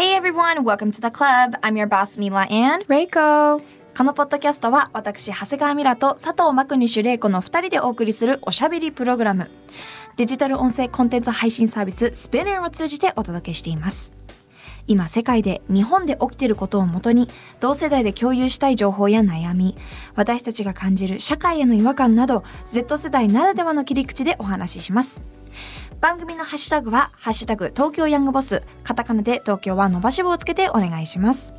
Hey everyone, welcome to the club. I'm your boss Mila and Reiko. このポッドキャストは私長谷川ミラと佐藤真国主玲子の2人でお送りするおしゃべりプログラム。デジタル音声コンテンツ配信サービス Spinner を通じてお届けしています。今世界で日本で起きていることをもとに同世代で共有したい情報や悩み私たちが感じる社会への違和感など Z 世代ならではの切り口でお話しします番組のハッシュタグは、ハッシュタグ東京ヤングボス、カタカナで東京は伸ばし棒をつけてお願いします。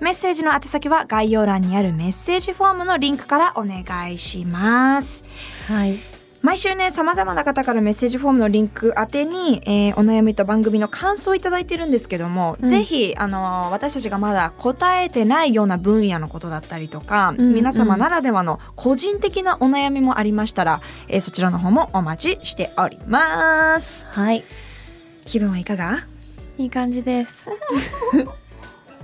メッセージの宛先は概要欄にあるメッセージフォームのリンクからお願いします。はい毎週ね、様々な方からメッセージフォームのリンク宛てに、えーお悩みと番組の感想をいただいてるんですけども、うん。ぜひ、あのー私たちがまだ答えてないような分野のことだったりとか、ん皆様ならではの個人的なお悩みもありましたら、えーそちらの方もお待ちしております。はい。気分はいかが？いい感じです。今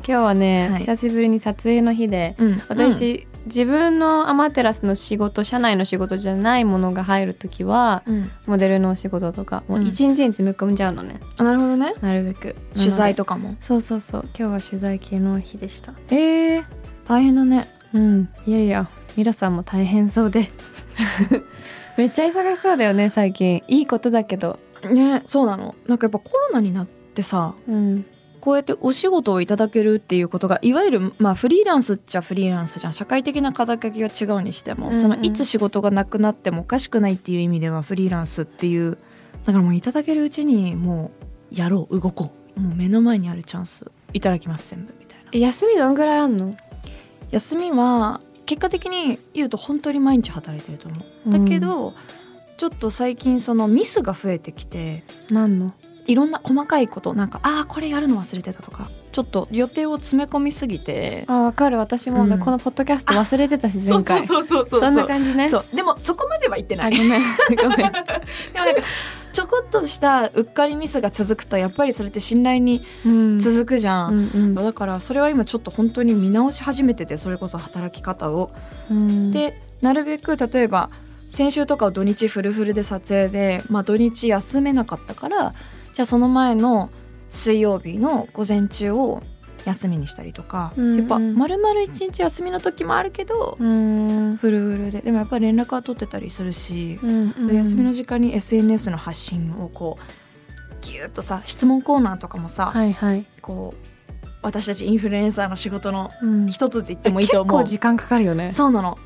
日はね、はい。久しぶりに撮影の日で、うん。私、自分のアマテラスの仕事社内の仕事じゃないものが入る時は、うん。モデルのお仕事とかもう一日に詰め込んじゃうのね、あなるほどね。なるべく。取材ととかも？そうそうそう。今日は取材系の日でした。えー、大変だね。うん。いやいやミラさんも大変そうで。めっちゃ忙しそうだよね最近。いいことだけど。ねそうなの。なんかやっぱコロナになってさうんこうやってお仕事をいただけるっていうことがいわゆるまあフリーランスっちゃフリーランスじゃん。社会的な肩書きが違うにしても、うん。うんそのいつ仕事がなくなってもおかしくないっていう意味ではフリーランスっていうだからもういただけるうちにもうやろう動こう。もう目の前にあるチャンス。いただきます全部みたいな。え休みどんぐらいあんの？休みは結果的に言うと本当に毎日働いてると思う。だけど、ちょっと最近そのミスが増えてきて何の？いろんな細かいことなんかああこれやるの忘れてたとかちょっと予定を詰め込みすぎてあわかる。私もね、うん。このポッドキャスト忘れてたし前回。そうそうそう。そんな感じね。そう。でもそこまでは言ってない。あごめん。ごめん。でもなんかちょこっとしたうっかりミスが続くとやっぱりそれって信頼にうん。続くじゃん、うんうん。だからそれは今ちょっと本当に見直し始めててそれこそ働き方を、うん。でなるべく例えば先週とかを土日フルフルで撮影で、まあ、土日休めなかったからじゃあその前の水曜日の午前中を休みにしたりとか、うんうん。やっぱ丸々一日休みの時もあるけど、うん。フルフルで。でもやっぱり連絡は取ってたりするし、うんうん。休みの時間に SNS の発信をこうギュッとさ質問コーナーとかもさ、はいはい、こう私たちインフルエンサーの仕事のうん。一つって言ってもいいと思う。結構時間かかるよね。そうなの。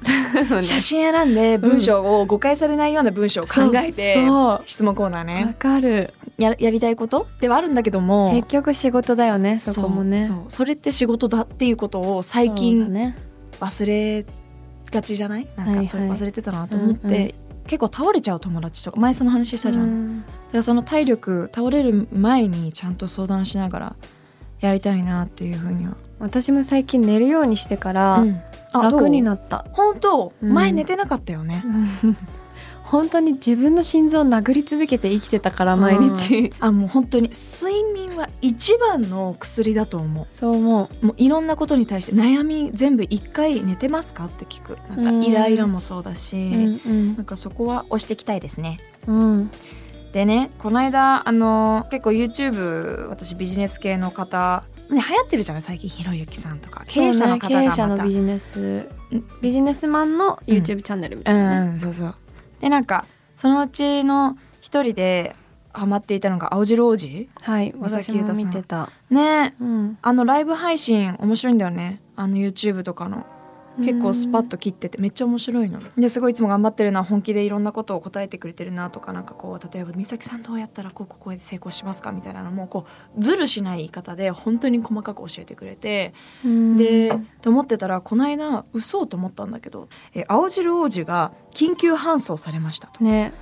写真選んで文章を誤解されないような文章を考えて、質問コーナーわねかるややりたいこと？ではあるんだけども。結局仕事だよねそこもね。そうそれって仕事だっていうことを最近ね。忘れがちじゃない？なんかそれ忘れてたなと思って、うんうん。結構倒れちゃう友達とか。前その話したじゃん、うん。だからその体力倒れる前にちゃんと相談しながらやりたいなっていうふうには、私も最近寝るようにしてからうん。あ楽にななった、本当、うん。前寝てなかったよね、本当に自分の心臓を殴り続けて生きてたから毎日、あもう本当に睡眠は一番の薬だと思そう思う。もういろんなことに対して悩み全部一回寝てますかって聞く。なんうん。かイライラもそうだし、う、うん。なんかそこは押していきたいですね。うん。うん、でねこの間あの結構 YouTube 私ビジネス系の方ね、流行ってるじゃない？最近ひろゆきさんとか。経営者の方そうね経営がまた者のビジネス。ビジネスマンの YouTube チャンネルみたいなね、うん、そうそうでなんかそのうちの一人でハマっていたのが青白王子？はい私も豊さん見てた、ね。うん、あのライブ配信面白いんだよね。あの YouTube とかの結構スパッと切っててめっちゃ面白いのですごいいつも頑張ってるな本気でいろんなことを答えてくれてるなとかなんかこう例えば「美咲さんどうやったらこうこうこうやって成功しますか?」みたいなのもこうズルしない言い方で本当に細かく教えてくれてうんでと思ってたらこの間嘘と思ったんだけどえ青汁王子が緊急搬送されましたと。ね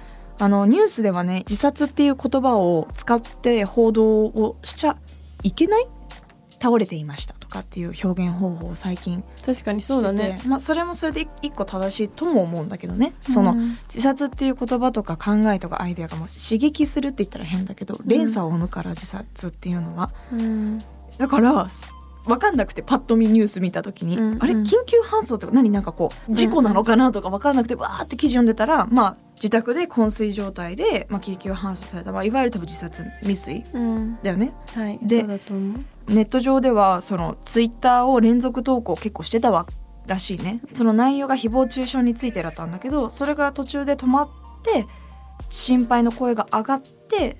あのニュースではね自殺っていう言葉を使って報道をしちゃいけない？倒れていましたっていう表現方法を最近確かにそうだね。まあ、それもそれで一個正しいとも思うんだけどね。そのうん自殺っていう言葉とか考えとかアイデアがもう刺激するって言ったら変だけど連鎖を生むから自殺っていうのは、うん。だから分かんなくてパッと見ニュース見た時に、うんあれ？うん緊急搬送って何？なんかこう事故なのかなとか分かんなくてわーって記事読んでたらまあ自宅で昏睡状態で、まあ、緊急搬送された、まあ、いわゆる多分自殺未遂うん。だよね。はいでネット上ではそのツイッターを連続投稿結構してたわらしいね。その内容が誹謗中傷についてだったんだけどそれが途中で止まって心配の声が上がって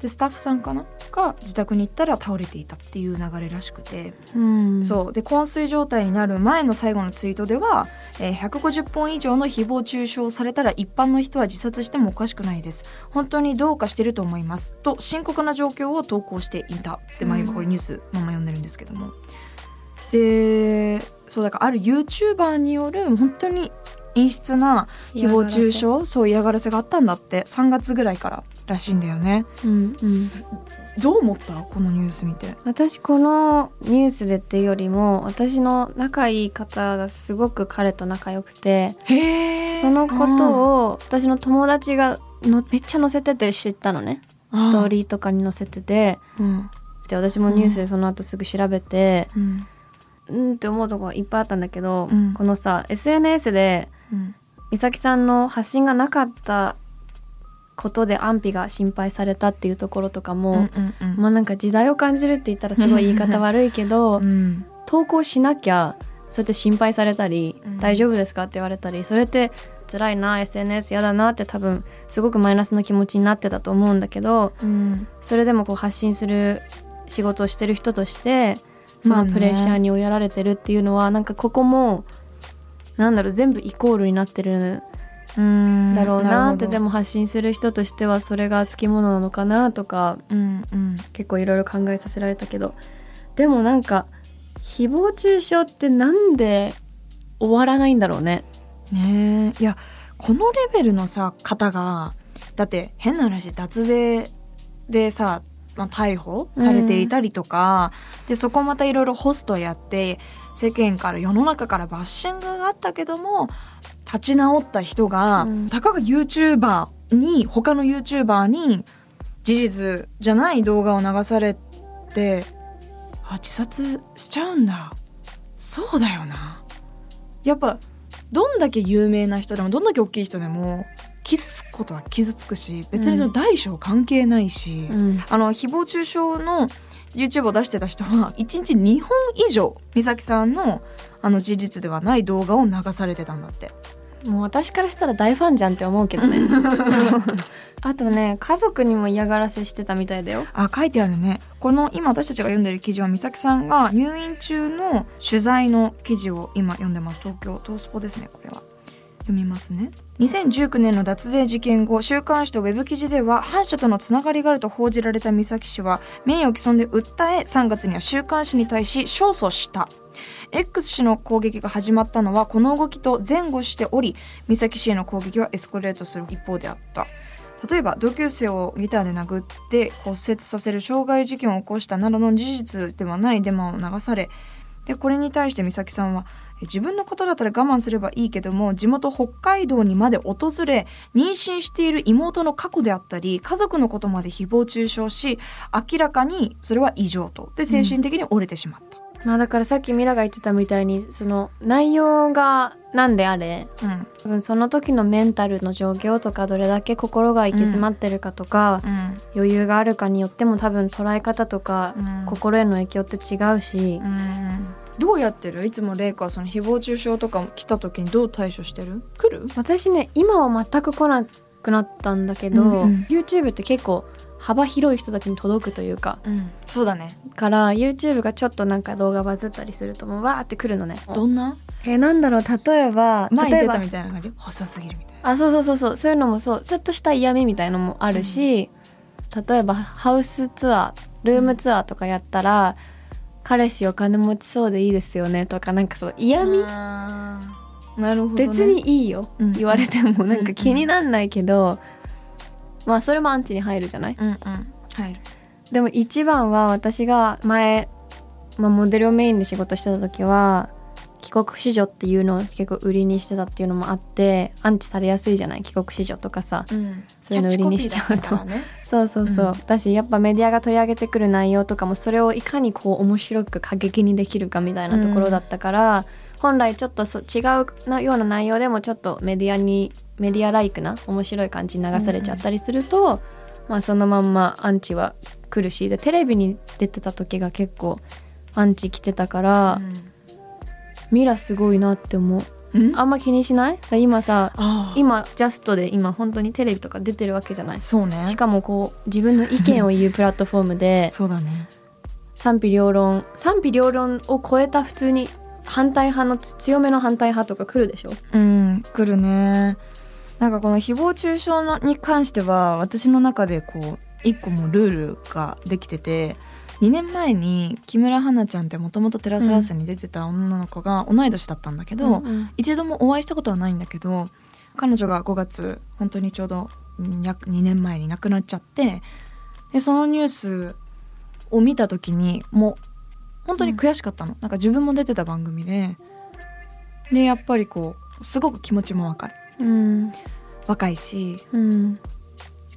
でスタッフさんかな？が自宅に行ったら倒れていたっていう流れらしくて、うん。そう。で昏睡状態になる前の最後のツイートでは、えー150本以上の誹謗中傷をされたら一般の人は自殺してもおかしくないです。本当にどうかしてると思います。と深刻な状況を投稿していた。で、まあ、今これニュースまま読んでるんですけども。でそうだからある YouTuber による本当に陰湿な誹謗中傷？そう嫌がらせがあったんだって。3月ぐらいかららしいんだよね、うんうん。すどう思った？このニュース見て。私このニュースでっていうよりも私の仲いい方がすごく彼と仲良くてへそのことを私の友達がのめっちゃ載せてて知ったのね。ストーリーとかに載せてて。うん。で私もニュースでその後すぐ調べてうん。うんって思うとこがいっぱいあったんだけど、うん。このさ SNS でうん。美咲さんの発信がなかったことで安否が心配されたっていうところとかも、うんうんうん。まあなんか時代を感じるって言ったらすごい言い方悪いけど、うん。投稿しなきゃそうやって心配されたり、うん。大丈夫ですかって言われたりそれって辛いな SNS やだなって多分すごくマイナスの気持ちになってたと思うんだけどうん。それでもこう発信する仕事をしてる人としてそのプレッシャーに追いやられてるっていうのは、なんかここもなんだろう全部イコールになってるんだろうなってでも、も発信する人としてはそれが好きものなのかなとかうんうん、結構いろいろ考えさせられたけど。でもなんか誹謗中傷ってなんで終わらないんだろうね。ねえ。いやこのレベルのさ方がだって変な話脱税でさ、まあ、逮捕されていたりとか、でそこまたいろいろホストやって世間から世の中からバッシングがあったけども立ち直った人が、うん。たかが YouTuber に他の YouTuber に事実じゃない動画を流されてあ自殺しちゃうんだ。そうだよな。やっぱどんだけ有名な人でもどんだけ大きい人でも傷つくことは傷つくし別にその大小関係ないし、うん。あの誹謗中傷の YouTube を出してた人は1日2本以上美咲さんのあの事実ではない動画を流されてたんだって。もう私からしたら大ファンじゃんって思うけどね。あとね家族にも嫌がらせしてたみたいだよ。あ書いてあるね。この今私たちが読んでる記事は美咲さんが入院中の取材の記事を今読んでます。東京東スポですねこれは読みますね。2019年の脱税事件後週刊誌とウェブ記事では反社とのつながりがあると報じられた美咲氏は名誉毀損で訴え3月には週刊誌に対し勝訴した。X 氏の攻撃が始まったのはこの動きと前後しており美咲氏への攻撃はエスカレートする一方であった。例えば同級生をギターで殴って骨折させる傷害事件を起こしたなどの事実ではないデマを流されでこれに対して美咲さんは自分のことだったら我慢すればいいけども地元北海道にまで訪れ妊娠している妹の過去であったり家族のことまで誹謗中傷し明らかにそれは異常と。で精神的に折れてしまった。まあだからさっきミラが言ってたみたいにその内容が何であれうん。多分その時のメンタルの状況とかどれだけ心が行き詰まってるかとか、うん。余裕があるかによっても多分捉え方とか、うん。心への影響って違うし、どうやってる？いつもレイカはその誹謗中傷とか来た時にどう対処してる？来る？私ね今は全く来なくなったんだけど、うんうん。YouTube って結構幅広い人たちに届くというか。うん。そうだね。から YouTube がちょっとなんか動画バズったりするともうわーってくるのね。どんな？えなんだろう？例えば前例えば。出たみたいな感じ？細すぎるみたいな。あそうそうそうそう。そういうのもそう。ちょっとした嫌味みたいのもあるし、例えばハウスツアールームツアーとかやったら、彼氏お金持ちそうでいいですよねとかなんかそう嫌味、なるほど、ね、別にいいよ、うん。言われてもなんうん。うん。か気になんないけど、まあそれもアンチに入るじゃない？うんうん。入るでも一番は私が前まあ、モデルをメインで仕事してた時は帰国子女っていうのを結構売りにしてたっていうのもあってアンチされやすいじゃない？帰国子女とかさ。そういうの売りにしちゃ うとね。そうそうそう、うんだしやっぱメディアが取り上げてくる内容とかもそれをいかにこう面白く過激にできるかみたいなところだったから、本来ちょっとそ違うなような内容でもちょっとメディアにメディアライクな面白い感じに流されちゃったりすると、まあそのまんまアンチは来るしでテレビに出てた時が結構アンチ来てたから、ミラすごいなって思う。うん？あんま気にしない？今さ今ジャストで今本当にテレビとか出てるわけじゃない？そうね。しかもこう自分の意見を言うプラットフォームでそうだね。賛否両論賛否両論を超えた普通に反対派のつ強めの反対派とか来るでしょ？うん来るね。なんかこの誹謗中傷のに関しては私の中でこう一個もうルールができてて2年前に木村花ちゃんってもともとテラスハウスに出てた女の子が同い年だったんだけど、うん一度もお会いしたことはないんだけど彼女が5月本当にちょうど約2年前に亡くなっちゃってでそのニュースを見た時にもう本当に悔しかったの、なんか自分も出てた番組ででやっぱりこうすごく気持ちもわかる。うん。若いしうん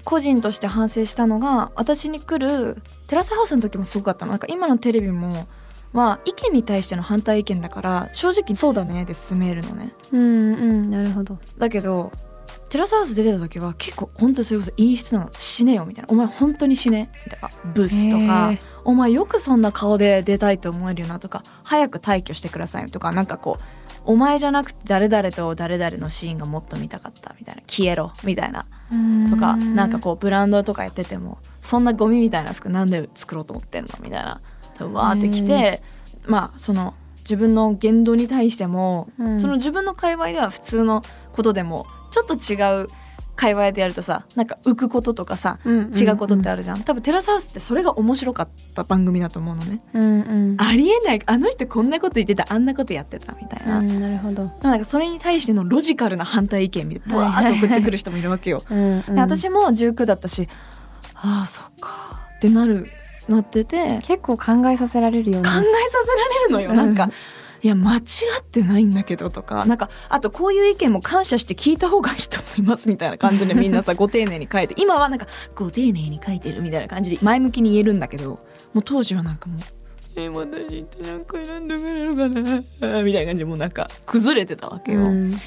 個人として反省したのが私に来るテラスハウスの時もすごかったの。なんか今のテレビもは意見に対しての反対意見だから正直そうだねで進めるのね。うんうんなるほど。だけどテラスハウス出てた時は結構本当にそれこそいい質なの。死ねよみたいな。お前本当に死ね。みたいな。ブスとかお前よくそんな顔で出たいと思えるよなとか早く退去してくださいとかなんかこうお前じゃなくて誰々と誰々のシーンがもっと見たかったみたいな。消えろ。みたいな。とかなんかこうブランドとかやっててもそんなゴミみたいな服なんで作ろうと思ってんのみたいな。わーってきてまあその自分の言動に対しても、うん。その自分の界隈では普通のことでもちょっと違う界隈でやるとさなんか浮くこととかさうんうん違うことってあるじゃん、多分テラスハウスってそれが面白かった番組だと思うのね。うんうん。ありえない。あの人こんなこと言ってたあんなことやってたみたいな、うんなるほど。でもなんかそれに対してのロジカルな反対意見みたいなブワーッと送ってくる人もいるわけよ。うんうん。で私も19だったしああそっかってなるなってて。結構考えさせられるよね。考えさせられるのよ。なんかいや間違ってないんだけどとかなんかあとこういう意見も感謝して聞いた方がいいと思いますみたいな感じでみんなさご丁寧に書いて今はなんかご丁寧に書いてるみたいな感じで前向きに言えるんだけどもう当時はなんかもう「え私ってなんか選んでくれるかな」みたいな感じでもうなんか崩れてたわけよ。うんで、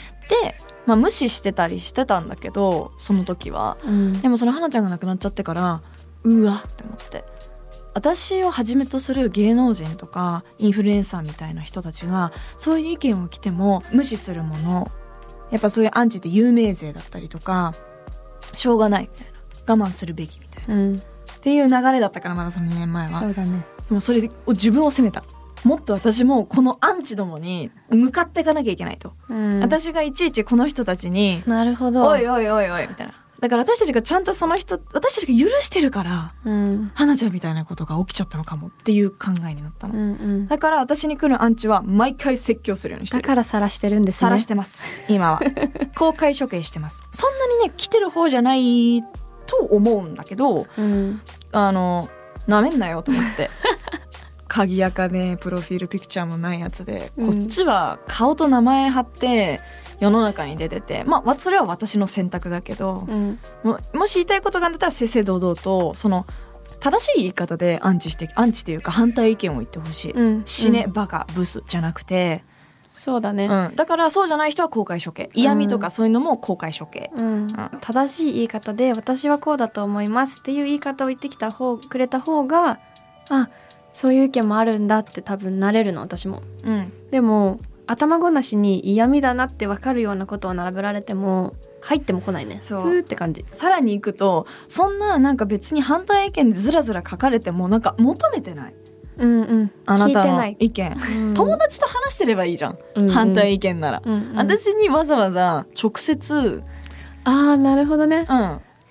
まあ、無視してたりしてたんだけどその時は。うんでもその花ちゃんが亡くなっちゃってからうわって思って私をはじめとする芸能人とかインフルエンサーみたいな人たちがそういう意見を来ても無視するものやっぱそういうアンチって有名税だったりとかしょうがないみたいな我慢するべきみたいな。うん。っていう流れだったからまだその2年前は。そうだね。でもそれで自分を責めた。もっと私もこのアンチどもに向かっていかなきゃいけないと、うん。私がいちいちこの人たちになるほど。おいおいおいおいみたいなだから私たちがちゃんとその人私たちが許してるからうん。花ちゃんみたいなことが起きちゃったのかもっていう考えになったの、うんうん。だから私に来るアンチは毎回説教するようにしてる。だから晒してるんですね。晒してます。今は。公開処刑してます。そんなにね来てる方じゃないと思うんだけどうん。あのなめんなよと思って。鍵垢ねプロフィールピクチャーもないやつで、うん。こっちは顔と名前貼って世の中に出てて。まあわそれは私の選択だけど、うん。ももし言いたいことがあったら正々堂々とその正しい言い方でアンチしてアンチというか反対意見を言ってほしい、うん。死ね、うん。バカブスじゃなくて、そうだね。うん、だからそうじゃない人は公開処刑。嫌味とかそういうのも公開処刑、うん、正しい言い方で私はこうだと思いますっていう言い方を言ってきた方くれた方があそういう意見もあるんだって多分なれるの私も。うん。でも頭ごなしに嫌味だなって分かるようなことを並べられても入っても来ないね。スそう。ーって感じ。さらに行くとそんななんか別に反対意見でずらずら書かれてもなんか求めてない。うんうん。あなたの意見、うん。友達と話してればいいじゃん、うんうん。反対意見なら、うんうん。私にわざわざ直接、ああなるほどね、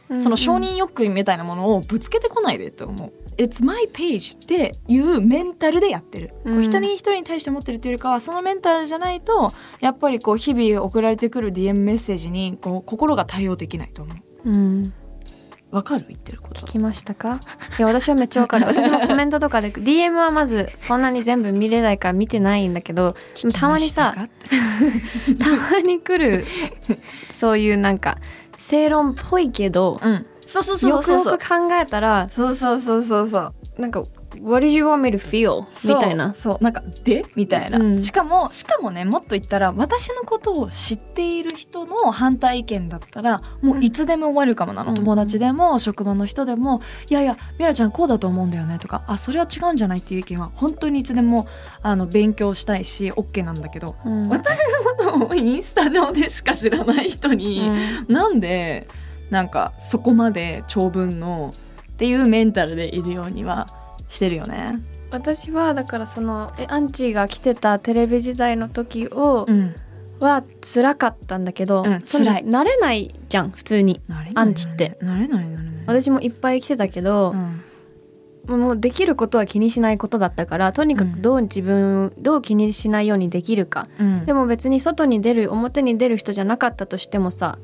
うん、その承認欲求みたいなものをぶつけてこないでって思う。It's my page っていうメンタルでやってる、こううん。一人一人に対して持ってるというよりかはそのメンタルじゃないとやっぱりこう日々送られてくる DM メッセージにこう心が対応できないと思う。うん。わかる？言ってること。聞きましたか？いや私はめっちゃわかる。私もコメントとかで DM はまずそんなに全部見れないから見てないんだけどたまにさ たまに来るそういうなんか正論っぽいけど、うんそうそうそうよくそう。そうよく考えたらそうそうそうそうそう。なんか What did you want me to feel? みたいな。そう。そうなんかで？みたいな、うん。しかもしかもねもっと言ったら私のことを知っている人の反対意見だったらもういつでも終わるかもなの、うん。友達でも職場の人でも「いやいやミラちゃんこうだと思うんだよね」とか「あそれは違うんじゃない」っていう意見は本当にいつでもあの勉強したいし OK なんだけどうん。私のことをインスタ上でしか知らない人に、うん。なんでなんかそこまで長文のっていうメンタルでいるようにはしてるよね。私はだからそのえアンチが来てたテレビ時代の時を、うん、は辛かったんだけど、うん辛い。慣れないじゃん普通に。アンチって。なれない。私もいっぱい来てたけどう、ん。もうできることは気にしないことだったからとにかくどう自分、どう気にしないようにできるか。うん。でも別に外に出る表に出る人じゃなかったとしてもさ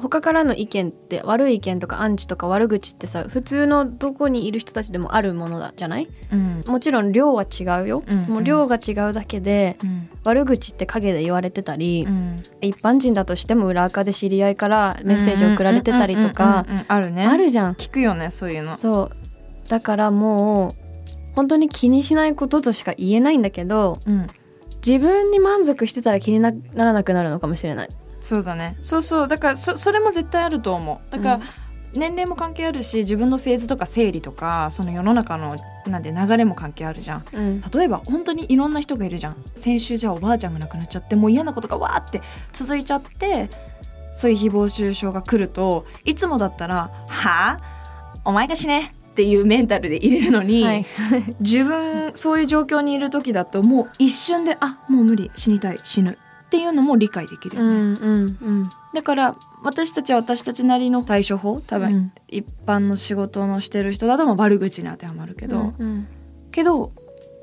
他からの意見って悪い意見とかアンチとか悪口ってさ普通のどこにいる人たちでもあるものだじゃない？うんもちろん量は違うよ、うんもう量が違うだけでうん悪口って陰で言われてたり、うん一般人だとしても裏垢で知り合いからメッセージ送られてたりとかうんうんうんうんあるねあるじゃん。聞くよねそういうのそうだからもう本当に気にしないこととしか言えないんだけどうん自分に満足してたら気になならなくなるのかもしれない。そうだね。そうそう。だからそそれも絶対あると思う。だから、うん。年齢も関係あるし自分のフェーズとか生理とかその世の中のなんで流れも関係あるじゃん。うん。例えば本当にいろんな人がいるじゃん。先週じゃあおばあちゃんが亡くなっちゃってもう嫌なことがわーって続いちゃってそういう誹謗中傷が来るといつもだったら「はあ？お前が死ね」っていうメンタルで入れるのに、はい。自分そういう状況にいる時だともう一瞬で「あもう無理。死にたい。死ぬ」っていうのも理解できるよね、うんうんだから私たちは私たちなりの対処法多分、うん。一般の仕事のしてる人だとまあ悪口に当てはまるけけど、けど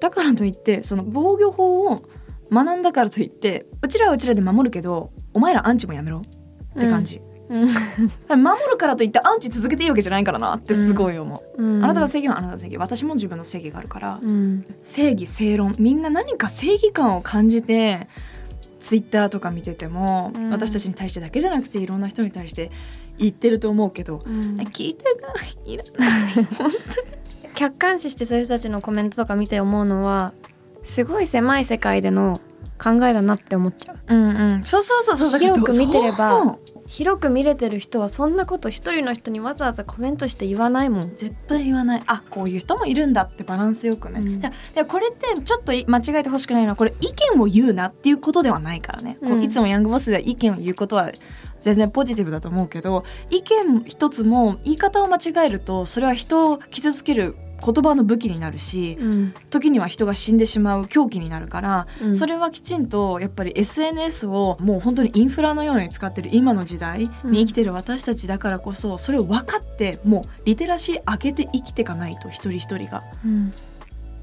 だからといってその防御法を学んだからといってうちらはうちらで守るけどお前らアンチもやめろ。って感じ、うん守るからといってアンチ続けていいわけじゃないからな。ってすごい思う、うん。あなたの正義はあなたの正義。私も自分の正義があるから、うん。正義正論。みんな何か正義感を感じてツイッターとか見てても、うん。私たちに対してだけじゃなくていろんな人に対して言ってると思うけど、うん。聞いてない。いらない。客観視してそういう人たちのコメントとか見て思うのはすごい狭い世界での考えだなって思っちゃう。うんうん。そうそうそうそう。広く見てれば広く見れてる人はそんなこと一人の人にわざわざコメントして言わないもん。絶対言わない。あこういう人もいるんだってバランスよくね、うん。これってちょっと間違えてほしくないの。はこれ意見を言うなっていうことではないからね、こううんいつもヤングボスでは意見を言うことは全然ポジティブだと思うけど意見一つも言い方を間違えるとそれは人を傷つける言葉の武器になるしうん。時には人が死んでしまう凶器になるから、うん。それはきちんとやっぱり SNS をもう本当にインフラのように使ってる今の時代に生きてる私たちだからこそそれを分かってもうリテラシー上げて生きていかないと一人一人が。うん。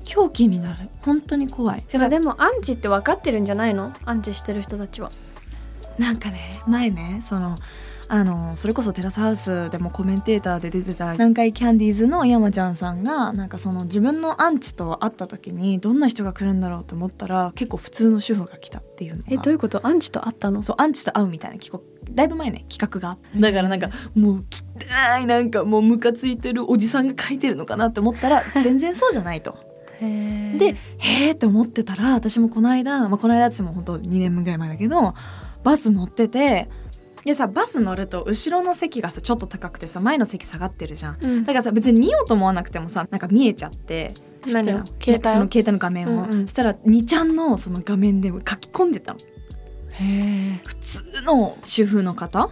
狂気になる。本当に怖い。でもアンチって分かってるんじゃないの？アンチしてる人たちは。なんかね前ねそのあのそれこそテラスハウスでもコメンテーターで出てた南海キャンディーズの山ちゃんさんがなんかその自分のアンチと会った時にどんな人が来るんだろうと思ったら結構普通の主婦が来たっていうのが。えどういうこと？アンチと会ったの？そうアンチと会うみたいな企画だいぶ前ね企画が。だからなんかもう汚いなんかもうムカついてるおじさんが書いてるのかなって思ったら 全然そうじゃないと。でへーって思ってたら私もこの間、まあ、この間っても本当2年ぐらい前だけどバス乗っててでさバス乗ると後ろの席がさちょっと高くてさ前の席下がってるじゃん。うん。だからさ別に見ようと思わなくてもさなんか見えちゃって何を？知ってる？携帯？をその携帯の画面を、うんうん。したら2ちゃんのその画面で書き込んでたの。へ普通の主婦の方？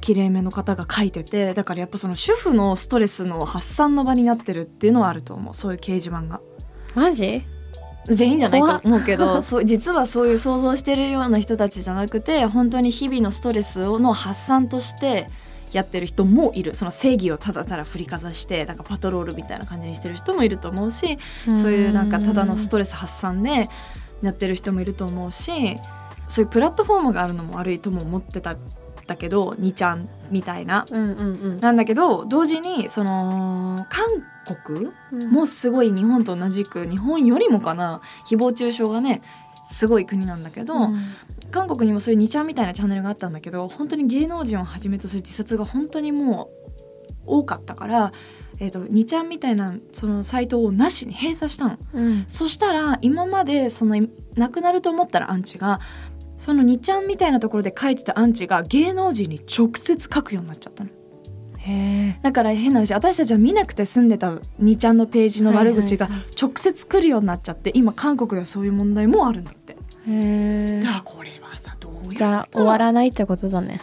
綺麗めの方が書いててだからやっぱその主婦のストレスの発散の場になってるっていうのはあると思う。そういう掲示板が。ーマジ？全員じゃないと。思うけど そう実はそういう想像してるような人たちじゃなくて本当に日々のストレスの発散としてやってる人もいる。その正義をただただ振りかざしてなんかパトロールみたいな感じにしてる人もいると思うしそういうなんかただのストレス発散でやってる人もいると思うしそういうプラットフォームがあるのも悪いとも思ってたっったけど2ちゃんみたいな。うんうんなんだけど同時にその韓国うんもすごい日本と同じく日本よりもかな誹謗中傷がねすごい国なんだけど、うん韓国にもそういう2ちゃんみたいなチャンネルがあったんだけど本当に芸能人をはじめとする自殺が本当にもう多かったから、えー、と2ちゃんみたいなそのサイトをなしに閉鎖したの。うんそしたら今までその亡くなると思ったらアンチがその2ちゃんみたいなところで書いてたアンチが芸能人に直接書くようになっちゃったの。へだから変な話私たちは見なくて済んでた2ちゃんのページの悪口が直接来るようになっちゃって今韓国ではそういう問題もあるんだって。えへえ。だからこれはさどうやじゃあ終わらないってことだね。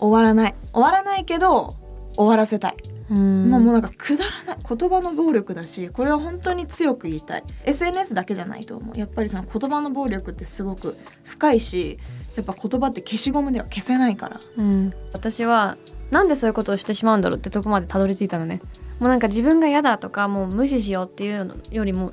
終わらない。終わらないけど終わらせたい、うんまあもうなんかくだらない言葉の暴力だしこれは本当に強く言いたい。SNS だけじゃないと思う。やっぱりその言葉の暴力ってすごく深いしやっぱ言葉って消しゴムでは消せないから。うん、私はなんでそういうことをしてしまうんだろうってとこまでたどり着いたのね。もうなんか自分が嫌だとかもう無視しようっていうのよりも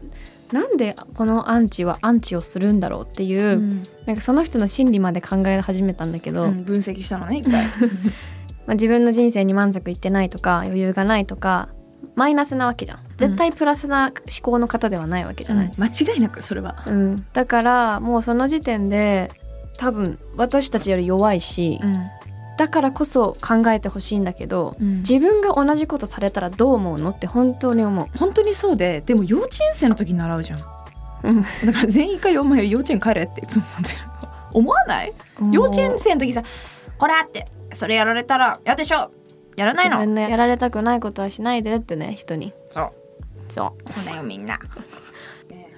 なんでこのアンチはアンチをするんだろうっていう、うん。なんかその人の心理まで考え始めたんだけど、うん分析したのね一回 まあ、自分の人生に満足いってないとか余裕がないとかマイナスなわけじゃん。絶対プラスな思考の方ではないわけじゃない、間違いなくそれは、うん。だからもうその時点で多分私たちより弱いし、だからこそ考えてほしいんだけど、うん。自分が同じことされたらどう思うの？って本当に思本当にそうででも幼稚園生の時に習うじゃん。う、うん、だから全員一回お前幼稚園帰れっていつも思ってる。思わない？幼稚園生の時さ「これ!」ってそれやられたら嫌でしょ。やらないの。自分のやられたくないことはしないでってね人に。そう。そう。そうだよみんな。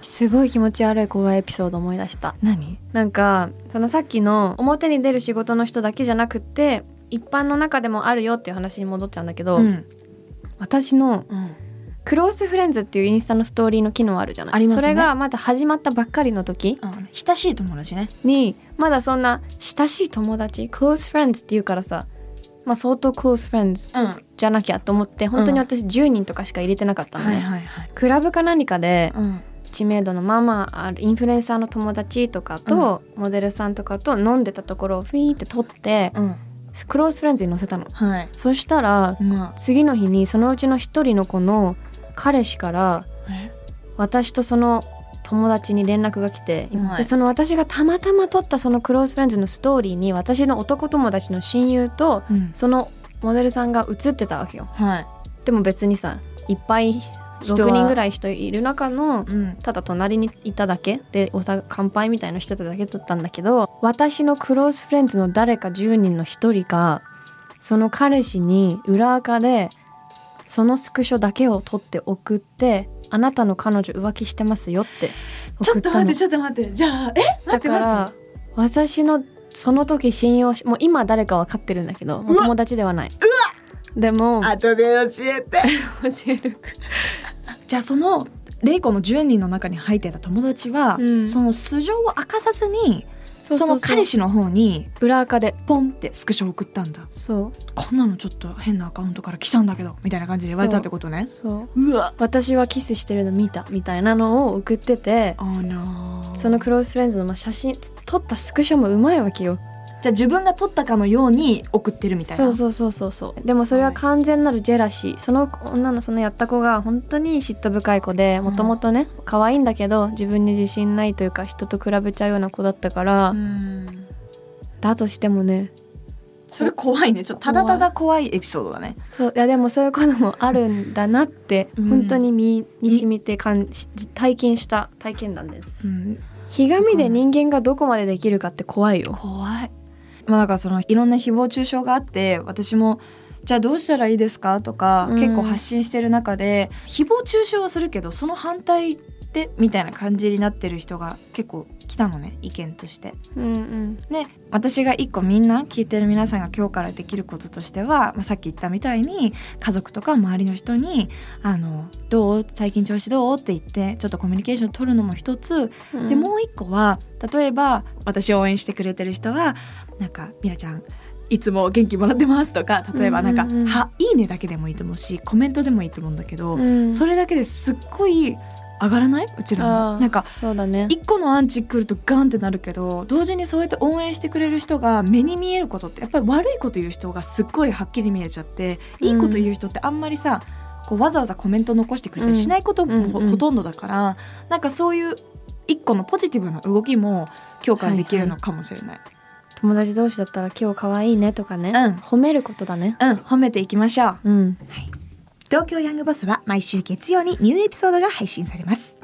すごい気持ち悪い怖いエピソード思い出した。何？なんかそのさっきの表に出る仕事の人だけじゃなくって一般の中でもあるよっていう話に戻っちゃうんだけど、うん。私のうんクロースフレンズっていうインスタのストーリーの機能あるじゃない？ありますね。それがまだ始まったばっかりの時。親しい友達ね。にまだそんな親しい友達クロースフレンズっていうからさまあ相当クロースフレンズうん。はじゃなきゃと思って本当に私10人とかしか入れてなかったいのね、はいはいクラブか何かでうん。知名度のまあまああるインフルエンサーの友達とかと、モデルさんとかと飲んでたところをフィーって撮ってうん。クロースフレンズに載せたの。はい。そしたらま次の日にそのうちの一人の子の彼氏から私とその友達に連絡が来て、はい。でその私がたまたま撮ったそのクロースフレンズのストーリーに私の男友達の親友とうん。そのモデルさんが写ってたわけよ。はい。でも別にさいっぱい人は6人ぐらい人いる中のうん。ただ隣にいただけ？でおさ乾杯みたいなしてただけだったんだけど私のクロースフレンズの誰か10人の1人がその彼氏に裏垢でそのスクショだけを取って送ってあなたの彼女浮気してますよってちょ送ったのっと待ってちょっと待って。じゃあえ？待だって待から私のその時信用しもう今誰か分かってるんだけどもう友達ではない。でもって後で教えて。教える。じゃあそのレイコの10人の中に入ってた友達は、うん。その素性を明かさずにその彼氏の方に裏垢でポンってスクショ送ったんだ。そう。こんなのちょっと変なアカウントから来たんだけどみたいな感じで言われたってことね。そう。うわ。私はキスしてるの見たみた。いなのを送ってて。Oh no そのクロースフレンズのまあ写真撮ったスクショもうまいわけよじゃあ自分が撮ったかのように送ってるみたいな。そうそうそうそうそう。でもそれは完全なるジェラシー。その女のそのやった子が本当に嫉妬深い子でもともとね可愛いんだけど自分に自信ないというか人と比べちゃうような子だったから、うん。だとしてもねそれ怖いね。ちょっとただただ怖いエピソードだね。そう。いやでもそういうこともあるんだなって、うん。本当に身に染みて感じ体験した体験談です、ん。ひがみで人間がどこまでできるかって怖いよ、怖いまあだからそのいろんな誹謗中傷があって私もじゃあどうしたらいいですか？とか、うん。結構発信してる中で誹謗中傷はするけどその反対ってみたいな感じになってる人が結構来たのね意見として。うんうん。で私が一個みんな聞いてる皆さんが今日からできることとしては、まあ、さっき言ったみたいに家族とか周りの人に「あのどう？最近調子どう?」って言ってちょっとコミュニケーション取るのも一つ。うん。でもう一個は例えば私を応援してくれてる人はなんか「みらちゃんいつも元気もらってます」とか例えばなんか「うんうん。うんはいいね」だけでもいいと思うしコメントでもいいと思うんだけど、うん。それだけですっごい上がらない？うちらなんかそうだね。一個のアンチ来るとガンってなるけど同時にそうやって応援してくれる人が目に見えることってやっぱり悪いこと言う人がすっごいはっきり見えちゃっていいこと言う人ってあんまりさ、こうわざわざコメント残してくれたりしないこともほ,、うんうんうん。とんどだからなんかそういう一個のポジティブな動きも今日からできるのかもしれない。友達同士だったら今日可愛いねとかね、うん。褒めることだね。うん、褒めていきましょう。うん東京ヤングボスは毎週月曜にニューエピソードが配信されます。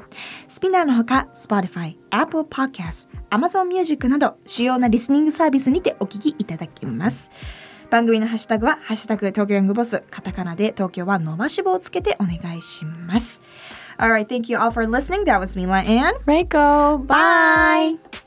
スピナーのほか、Spotify、Apple Podcast、Amazon Music など主要なリスニングサービスにてお聞きいただけます。番組のハッシュタグは、ハッシュタグ東京ヤングボス、カタカナで東京は伸ばし棒をつけてお願いします。Alright, thank you all for listening. That was Mila and Reiko bye